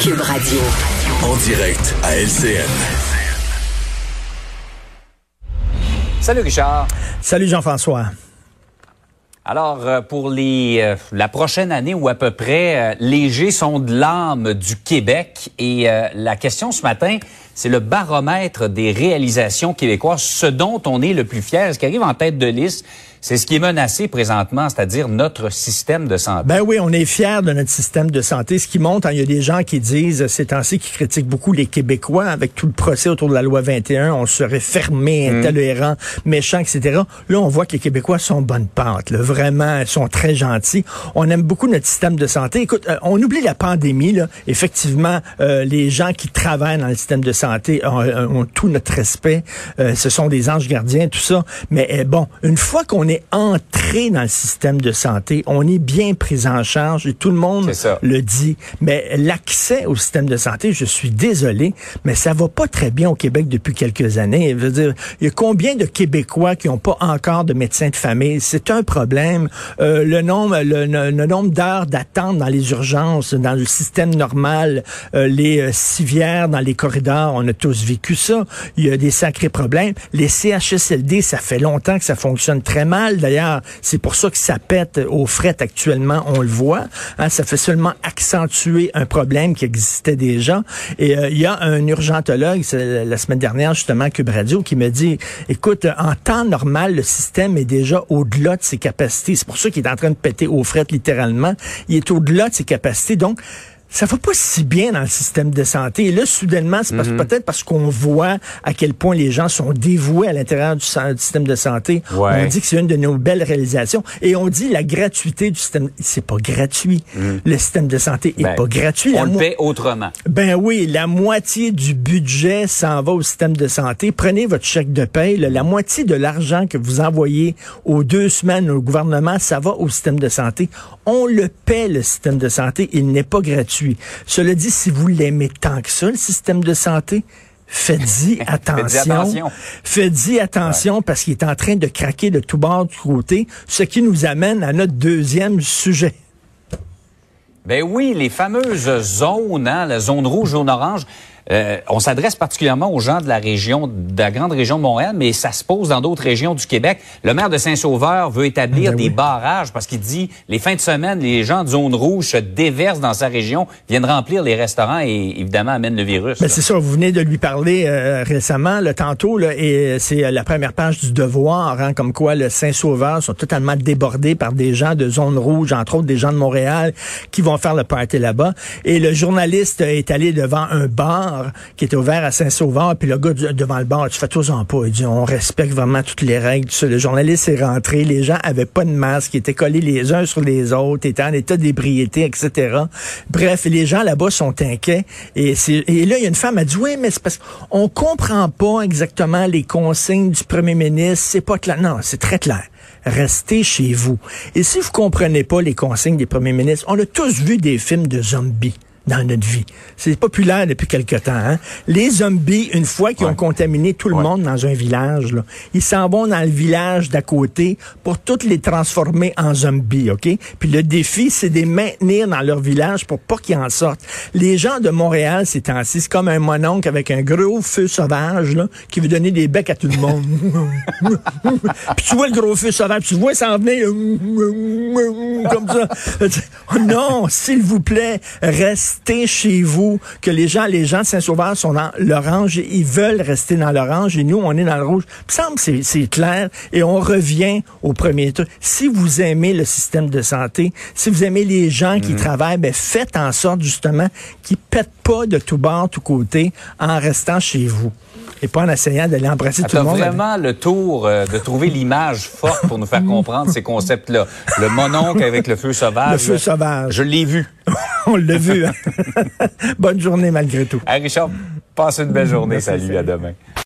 Cube Radio. En direct à LCN. Salut Richard. Salut Jean-François. Alors, euh, pour les, euh, la prochaine année ou à peu près, euh, les G sont de l'âme du Québec. Et la question ce matin, c'est le baromètre des réalisations québécoises, ce dont on est le plus fier, ce qui arrive en tête de liste. C'est ce qui est menacé présentement, c'est-à-dire notre système de santé. Ben oui, on est fiers de notre système de santé. Ce qui monte, hein, il y a des gens qui disent ces temps-ci, qui critiquent beaucoup les Québécois avec tout le procès autour de la loi 21. On serait fermé, mm. intolérant, méchant, etc. Là, on voit que les Québécois sont bonne pente. Là. Vraiment, ils sont très gentils. On aime beaucoup notre système de santé. Écoute, euh, on oublie la pandémie. Là. Effectivement, euh, les gens qui travaillent dans le système de santé ont, euh, ont tout notre respect. ce sont des anges gardiens, tout ça. Mais bon, une fois qu'on est entré dans le système de santé, on est bien pris en charge et tout le monde le dit. Mais l'accès au système de santé, je suis désolé, mais ça va pas très bien au Québec depuis quelques années. Je veux dire, il y a combien de Québécois qui n'ont pas encore de médecin de famille? C'est un problème. Euh, le nombre, le, nombre d'heures d'attente dans les urgences, dans le système normal, euh, les euh, civières dans les corridors, on a tous vécu ça. Il y a des sacrés problèmes. Les CHSLD, ça fait longtemps que ça fonctionne très mal. D'ailleurs, c'est pour ça que ça pète aux fret actuellement, on le voit. Hein, ça fait seulement accentuer un problème qui existait déjà. Et euh, il y a un urgentologue, la semaine dernière justement, Cube Radio, qui me dit, écoute, en temps normal, le système est déjà au-delà de ses capacités. C'est pour ça qu'il est en train de péter aux fret littéralement. Il est au-delà de ses capacités. Donc, ça va pas si bien dans le système de santé. Et là, soudainement, c'est mhm. peut-être parce qu'on voit à quel point les gens sont dévoués à l'intérieur du, système de santé. On dit que c'est une de nos belles réalisations. Et on dit la gratuité du système. C'est pas gratuit. Mhm. Le système de santé est ben, pas gratuit. On le paie autrement. Ben oui, la moitié du budget s'en va au système de santé. Prenez votre chèque de paie. la moitié de l'argent que vous envoyez aux deux semaines au gouvernement, ça va au système de santé. On le paie, le système de santé. Il n'est pas gratuit. Cela dit, si vous l'aimez tant que ça, le système de santé, faites-y attention. Faites-y attention, parce qu'il est en train de craquer de tout bord, de côté, ce qui nous amène à notre deuxième sujet. Ben oui, les fameuses zones, hein, la zone rouge, zone orange. Euh, on s'adresse particulièrement aux gens de la région, de la grande région de Montréal, mais ça se pose dans d'autres régions du Québec. Le maire de Saint-Sauveur veut établir ben des barrages parce qu'il dit les fins de semaine, les gens de zone rouge se déversent dans sa région, viennent remplir les restaurants et évidemment amènent le virus. Ben c'est ça, vous venez de lui parler euh, récemment, le tantôt, là, et c'est la première page du Devoir, hein, comme quoi le Saint-Sauveur sont totalement débordés par des gens de zone rouge, entre autres des gens de Montréal, qui vont faire le party là-bas. Et le journaliste est allé devant un bar qui était ouvert à Saint-Sauveur, puis le gars devant le bar, tu fais tous en pas. Il dit, on respecte vraiment toutes les règles. Le journaliste est rentré, les gens avaient pas de masque, ils étaient collés les uns sur les autres, étaient en état d'ébriété, etc. Bref, les gens là-bas sont inquiets. Et, là, il y a une femme, a dit, oui, mais c'est parce qu'on comprend pas exactement les consignes du premier ministre, c'est pas clair. Non, c'est très clair restez chez vous. Et si vous comprenez pas les consignes des premiers ministres, on a tous vu des films de zombies dans notre vie. C'est populaire depuis quelque temps. Hein? Les zombies, une fois qu'ils ont contaminé tout le monde dans un village, là, ils s'en vont dans le village d'à côté pour toutes les transformer en zombies, OK? Puis le défi, c'est de les maintenir dans leur village pour pas qu'ils en sortent. Les gens de Montréal, c'est ainsi, c'est comme un mononcle avec un gros feu sauvage là, qui veut donner des becs à tout le monde. puis tu vois le gros feu sauvage, tu vois s'en venir comme ça. non, s'il vous plaît, reste restez chez vous, que les gens, les gens de Saint-Sauveur sont dans l'orange, ils veulent rester dans l'orange et nous, on est dans le rouge. Il me semble que c'est clair et on revient au premier truc. Si vous aimez le système de santé, si vous aimez les gens qui mhm. travaillent, ben faites en sorte justement qu'ils pètent pas de tout bord, tout côté en restant chez vous. et pas en essayant d'aller embrasser tout le monde. vraiment le tour euh, de trouver l'image forte pour nous faire comprendre ces concepts-là. Le mononcle avec le feu sauvage. Le feu sauvage. Je l'ai vu. On l'a vu. hein. Bonne journée malgré tout. Hey Richard, passe une belle journée. Salut, à demain.